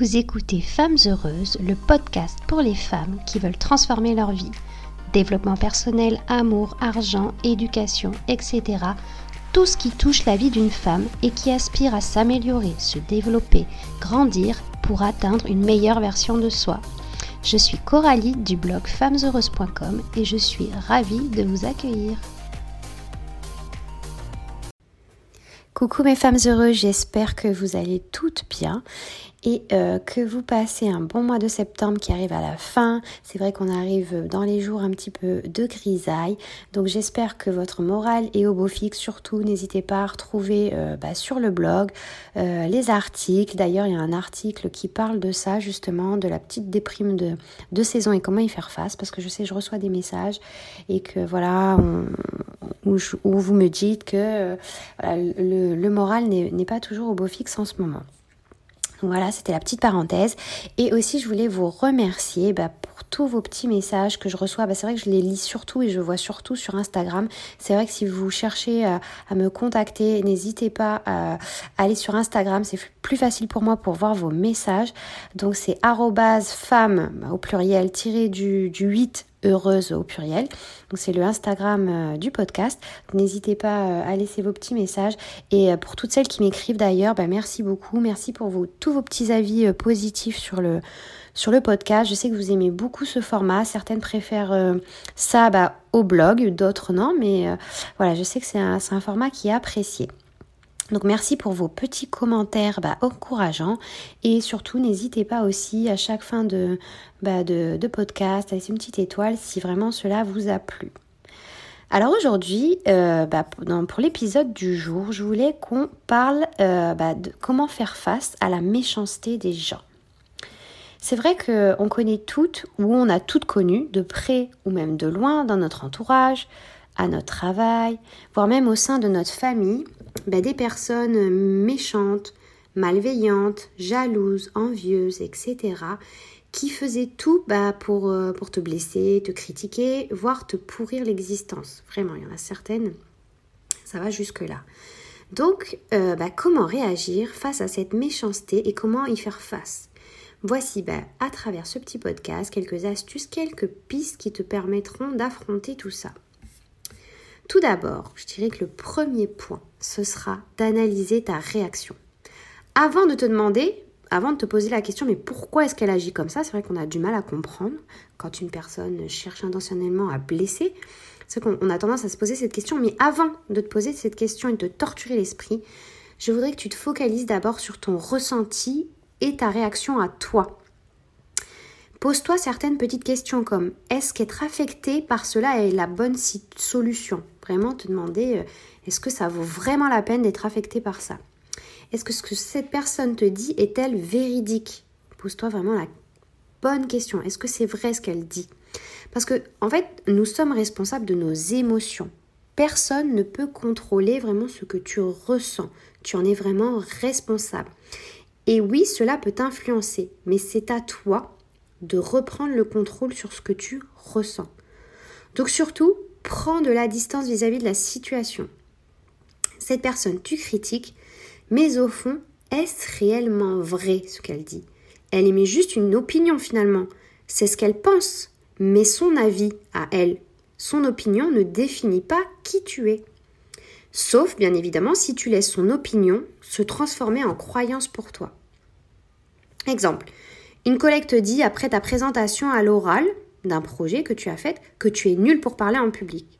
Vous écoutez Femmes Heureuses, le podcast pour les femmes qui veulent transformer leur vie. Développement personnel, amour, argent, éducation, etc. Tout ce qui touche la vie d'une femme et qui aspire à s'améliorer, se développer, grandir pour atteindre une meilleure version de soi. Je suis Coralie du blog femmesheureuses.com et je suis ravie de vous accueillir. Coucou mes femmes heureuses, j'espère que vous allez toutes bien et euh, que vous passez un bon mois de septembre qui arrive à la fin. C'est vrai qu'on arrive dans les jours un petit peu de grisaille, donc j'espère que votre morale est au beau fixe. Surtout, n'hésitez pas à retrouver euh, bah, sur le blog euh, les articles. D'ailleurs, il y a un article qui parle de ça justement, de la petite déprime de, de saison et comment y faire face, parce que je sais, je reçois des messages et que voilà, où, vous me dites que le, le moral n'est pas toujours au beau fixe en ce moment. Voilà, c'était la petite parenthèse. Et aussi, je voulais vous remercier bah, pour tous vos petits messages que je reçois. Bah, c'est vrai que je les lis surtout et je vois surtout sur Instagram. C'est vrai que si vous cherchez euh, à me contacter, n'hésitez pas à aller sur Instagram. C'est plus facile pour moi pour voir vos messages. Donc, c'est femme bah, au pluriel tiré du, du 8 heureuse au pluriel. C'est le Instagram euh, du podcast. N'hésitez pas euh, à laisser vos petits messages. Et euh, pour toutes celles qui m'écrivent d'ailleurs, bah, merci beaucoup. Merci pour tous vos petits avis positifs sur le, podcast. Je sais que vous aimez beaucoup ce format. Certaines préfèrent ça bah, au blog, d'autres non. Mais voilà, je sais que c'est un format qui est apprécié. Donc merci pour vos petits commentaires bah, encourageants et surtout n'hésitez pas aussi à chaque fin de, bah, de, podcast à laisser une petite étoile si vraiment cela vous a plu. Alors aujourd'hui, euh, bah, pour l'épisode du jour, je voulais qu'on parle euh, de comment faire face à la méchanceté des gens. C'est vrai qu'on connaît toutes ou on a toutes connu, de près ou même de loin, dans notre entourage, à notre travail, voire même au sein de notre famille, bah, des personnes méchantes, malveillantes, jalouses, envieuses, etc., qui faisaient tout bah, pour, euh, pour te blesser, te critiquer, voire te pourrir l'existence. Vraiment, il y en a certaines, ça va jusque-là. Donc, euh, bah, comment réagir face à cette méchanceté et comment y faire face? Voici à travers ce petit podcast quelques astuces, quelques pistes qui te permettront d'affronter tout ça. Tout d'abord, je dirais que le premier point, ce sera d'analyser ta réaction. Avant de te demander, avant de te poser la question, mais pourquoi est-ce qu'elle agit comme ça C'est vrai qu'on a du mal à comprendre quand une personne cherche intentionnellement à blesser. C'est qu'on a tendance à se poser cette question, mais avant de te poser cette question et de te torturer l'esprit, je voudrais que tu te focalises d'abord sur ton ressenti et ta réaction à toi. Pose-toi certaines petites questions comme est-ce qu'être affecté par cela est la bonne solution? Vraiment te demander euh, est-ce que ça vaut vraiment la peine d'être affecté par ça? Est-ce que ce que cette personne te dit est-elle véridique? Pose-toi vraiment la bonne question. Est-ce que c'est vrai ce qu'elle dit? Parce que en fait, nous sommes responsables de nos émotions. Personne ne peut contrôler vraiment ce que tu ressens. Tu en es vraiment responsable. Et oui, cela peut t'influencer, mais c'est à toi de reprendre le contrôle sur ce que tu ressens. Donc surtout, prends de la distance vis-à-vis de la situation. Cette personne, tu critiques, mais au fond, est-ce réellement vrai ce qu'elle dit? Elle émet juste une opinion finalement. C'est ce qu'elle pense, mais son avis à elle, son opinion ne définit pas qui tu es. Sauf, bien évidemment, si tu laisses son opinion se transformer en croyance pour toi. Exemple, une collègue te dit après ta présentation à l'oral d'un projet que tu as fait que tu es nul pour parler en public.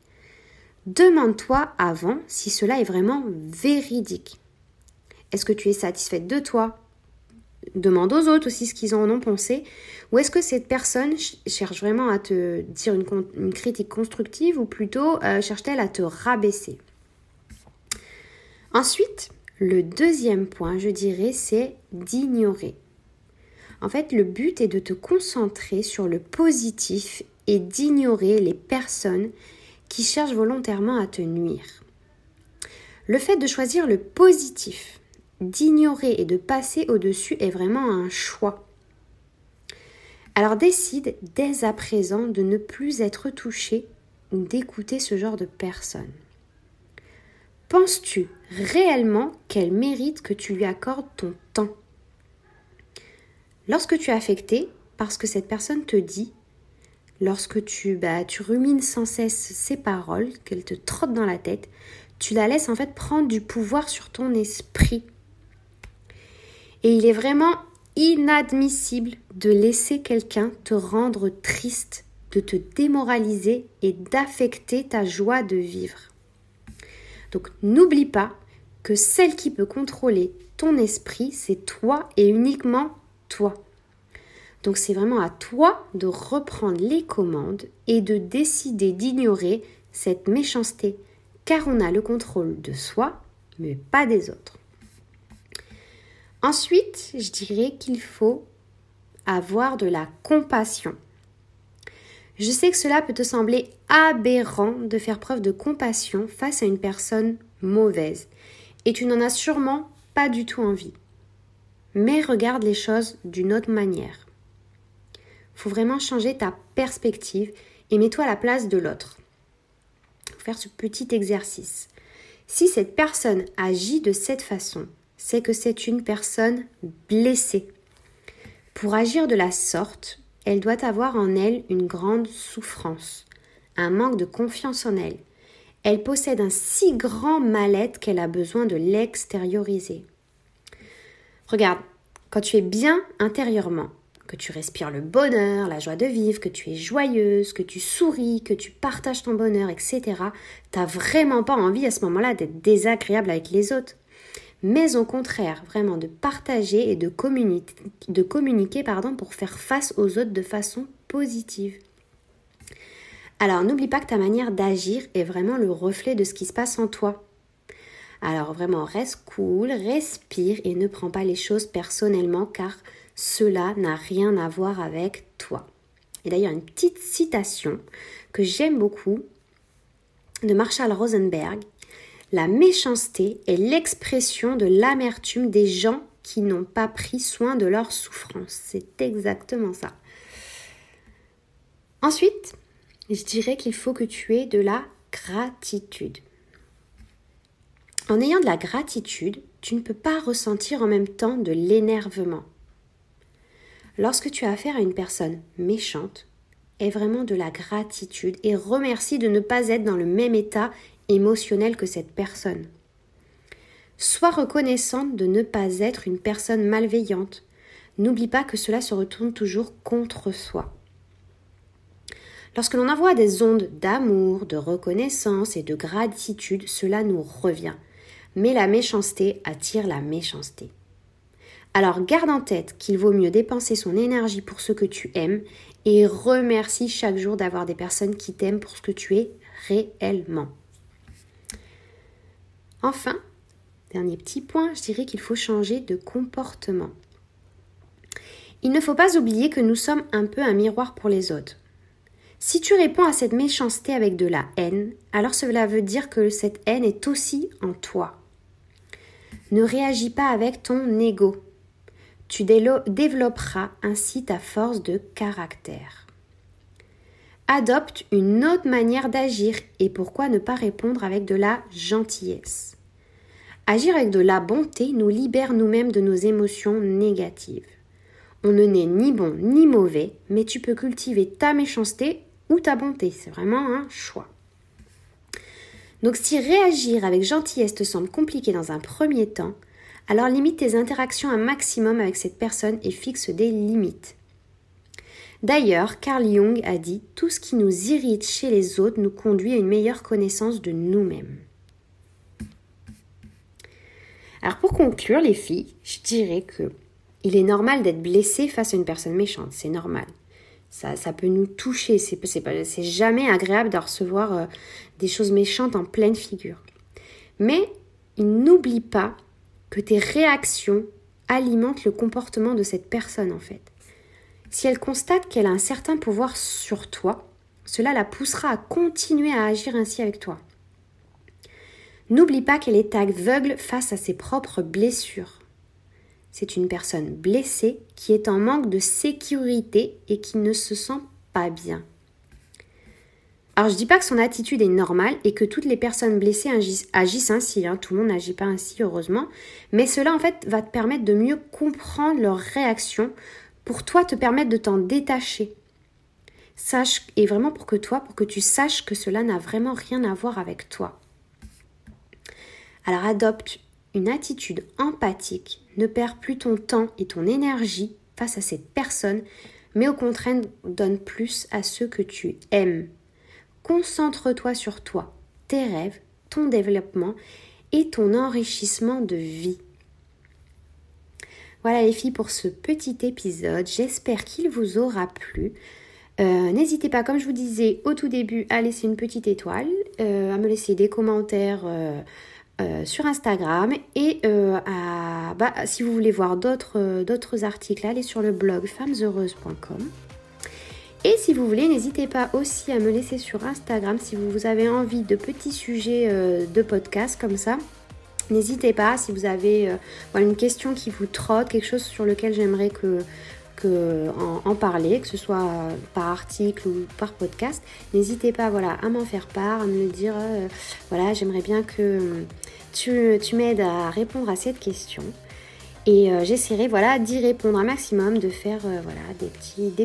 Demande-toi avant si cela est vraiment véridique. Est-ce que tu es satisfaite de toi? Demande aux autres aussi ce qu'ils en ont pensé. Ou est-ce que cette personne cherche vraiment à te dire une, critique constructive ou plutôt euh, cherche-t-elle à te rabaisser? Ensuite, le deuxième point, je dirais, c'est d'ignorer. En fait, le but est de te concentrer sur le positif et d'ignorer les personnes qui cherchent volontairement à te nuire. Le fait de choisir le positif, d'ignorer et de passer au-dessus est vraiment un choix. Alors décide dès à présent de ne plus être touché ou d'écouter ce genre de personnes. Penses-tu réellement qu'elle mérite que tu lui accordes ton temps? Lorsque tu es affecté, parce que cette personne te dit, lorsque tu, bah, tu rumines sans cesse ces paroles, qu'elles te trottent dans la tête, tu la laisses en fait prendre du pouvoir sur ton esprit. Et il est vraiment inadmissible de laisser quelqu'un te rendre triste, de te démoraliser et d'affecter ta joie de vivre. Donc n'oublie pas que celle qui peut contrôler ton esprit, c'est toi et uniquement Donc c'est vraiment à toi de reprendre les commandes et de décider d'ignorer cette méchanceté, car on a le contrôle de soi, mais pas des autres. Ensuite, je dirais qu'il faut avoir de la compassion. Je sais que cela peut te sembler aberrant de faire preuve de compassion face à une personne mauvaise, et tu n'en as sûrement pas du tout envie. Mais regarde les choses d'une autre manière. Faut vraiment changer ta perspective et mets-toi à la place de l'autre. Faire ce petit exercice. Si cette personne agit de cette façon, c'est que c'est une personne blessée. Pour agir de la sorte, elle doit avoir en elle une grande souffrance, un manque de confiance en elle. Elle possède un si grand mal-être qu'elle a besoin de l'extérioriser. Regarde, quand tu es bien intérieurement, que tu respires le bonheur, la joie de vivre, que tu es joyeuse, que tu souris, que tu partages ton bonheur, etc., t'as vraiment pas envie à ce moment-là d'être désagréable avec les autres mais au contraire, vraiment de partager et de, communiquer, de communiquer pour faire face aux autres de façon positive. Alors n'oublie pas que ta manière d'agir est vraiment le reflet de ce qui se passe en toi. Alors vraiment reste cool, respire et ne prends pas les choses personnellement car cela n'a rien à voir avec toi. Et d'ailleurs une petite citation que j'aime beaucoup de Marshall Rosenberg la méchanceté est l'expression de l'amertume des gens qui n'ont pas pris soin de leur souffrance. C'est exactement ça. Ensuite, je dirais qu'il faut que tu aies de la gratitude. En ayant de la gratitude, tu ne peux pas ressentir en même temps de l'énervement. Lorsque tu as affaire à une personne méchante, aie vraiment de la gratitude et remercie de ne pas être dans le même état émotionnel que cette personne. Sois reconnaissante de ne pas être une personne malveillante. N'oublie pas que cela se retourne toujours contre soi. Lorsque l'on envoie des ondes d'amour, de reconnaissance et de gratitude, cela nous revient. Mais la méchanceté attire la méchanceté. Alors garde en tête qu'il vaut mieux dépenser son énergie pour ce que tu aimes et remercie chaque jour d'avoir des personnes qui t'aiment pour ce que tu es réellement. Enfin, dernier petit point, je dirais qu'il faut changer de comportement. Il ne faut pas oublier que nous sommes un peu un miroir pour les autres. Si tu réponds à cette méchanceté avec de la haine, alors cela veut dire que cette haine est aussi en toi. Ne réagis pas avec ton ego. Tu développeras ainsi ta force de caractère. Adopte une autre manière d'agir et pourquoi ne pas répondre avec de la gentillesse. Agir avec de la bonté nous libère nous-mêmes de nos émotions négatives. On ne naît ni bon ni mauvais, mais tu peux cultiver ta méchanceté ou ta bonté. C'est vraiment un choix. Donc si réagir avec gentillesse te semble compliqué dans un premier temps, alors limite tes interactions un maximum avec cette personne et fixe des limites. D'ailleurs, Carl Jung a dit Tout ce qui nous irrite chez les autres nous conduit à une meilleure connaissance de nous-mêmes. Alors pour conclure, les filles, je dirais que il est normal d'être blessé face à une personne méchante, c'est normal. Ça, peut nous toucher, c'est, c'est, jamais agréable de recevoir euh, des choses méchantes en pleine figure. Mais il n'oublie pas que tes réactions alimentent le comportement de cette personne en fait. Si elle constate qu'elle a un certain pouvoir sur toi, cela la poussera à continuer à agir ainsi avec toi. N'oublie pas qu'elle est aveugle face à ses propres blessures. C'est une personne blessée qui est en manque de sécurité et qui ne se sent pas bien. Alors je dis pas que son attitude est normale et que toutes les personnes blessées agissent, ainsi, hein. tout le monde n'agit pas ainsi heureusement, mais cela en fait va te permettre de mieux comprendre leurs réactions pour toi te permettre de t'en détacher. Sache, et vraiment pour que toi, pour que tu saches que cela n'a vraiment rien à voir avec toi. Alors adopte une attitude empathique, ne perds plus ton temps et ton énergie face à cette personne, mais au contraire donne plus à ceux que tu aimes. Concentre-toi sur toi, tes rêves, ton développement et ton enrichissement de vie. Voilà les filles pour ce petit épisode. J'espère qu'il vous aura plu. Euh, n'hésitez pas, comme je vous disais au tout début, à laisser une petite étoile, euh, à me laisser des commentaires euh, sur Instagram et à, bah, si vous voulez voir d'autres articles, allez sur le blog femmesheureuses.com. Et si vous voulez, n'hésitez pas aussi à me laisser sur Instagram si vous avez envie de petits sujets de podcast comme ça. N'hésitez pas si vous avez euh, une question qui vous trotte, quelque chose sur lequel j'aimerais que, que en, parler, que ce soit par article ou par podcast. N'hésitez pas voilà, à m'en faire part, à me le dire. Euh, voilà, j'aimerais bien que tu, m'aides à répondre à cette question. Et euh, j'essaierai voilà, d'y répondre un maximum, de faire voilà, des,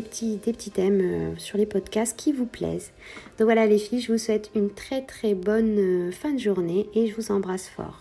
petits, thèmes sur les podcasts qui vous plaisent. Donc voilà les filles, je vous souhaite une très très bonne fin de journée et je vous embrasse fort.